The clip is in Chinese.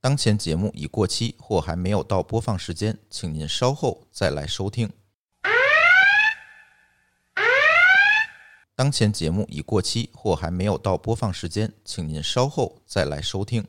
当前节目已过期或还没有到播放时间请您稍后再来收听。当前节目已过期或还没有到播放时间请您稍后再来收听。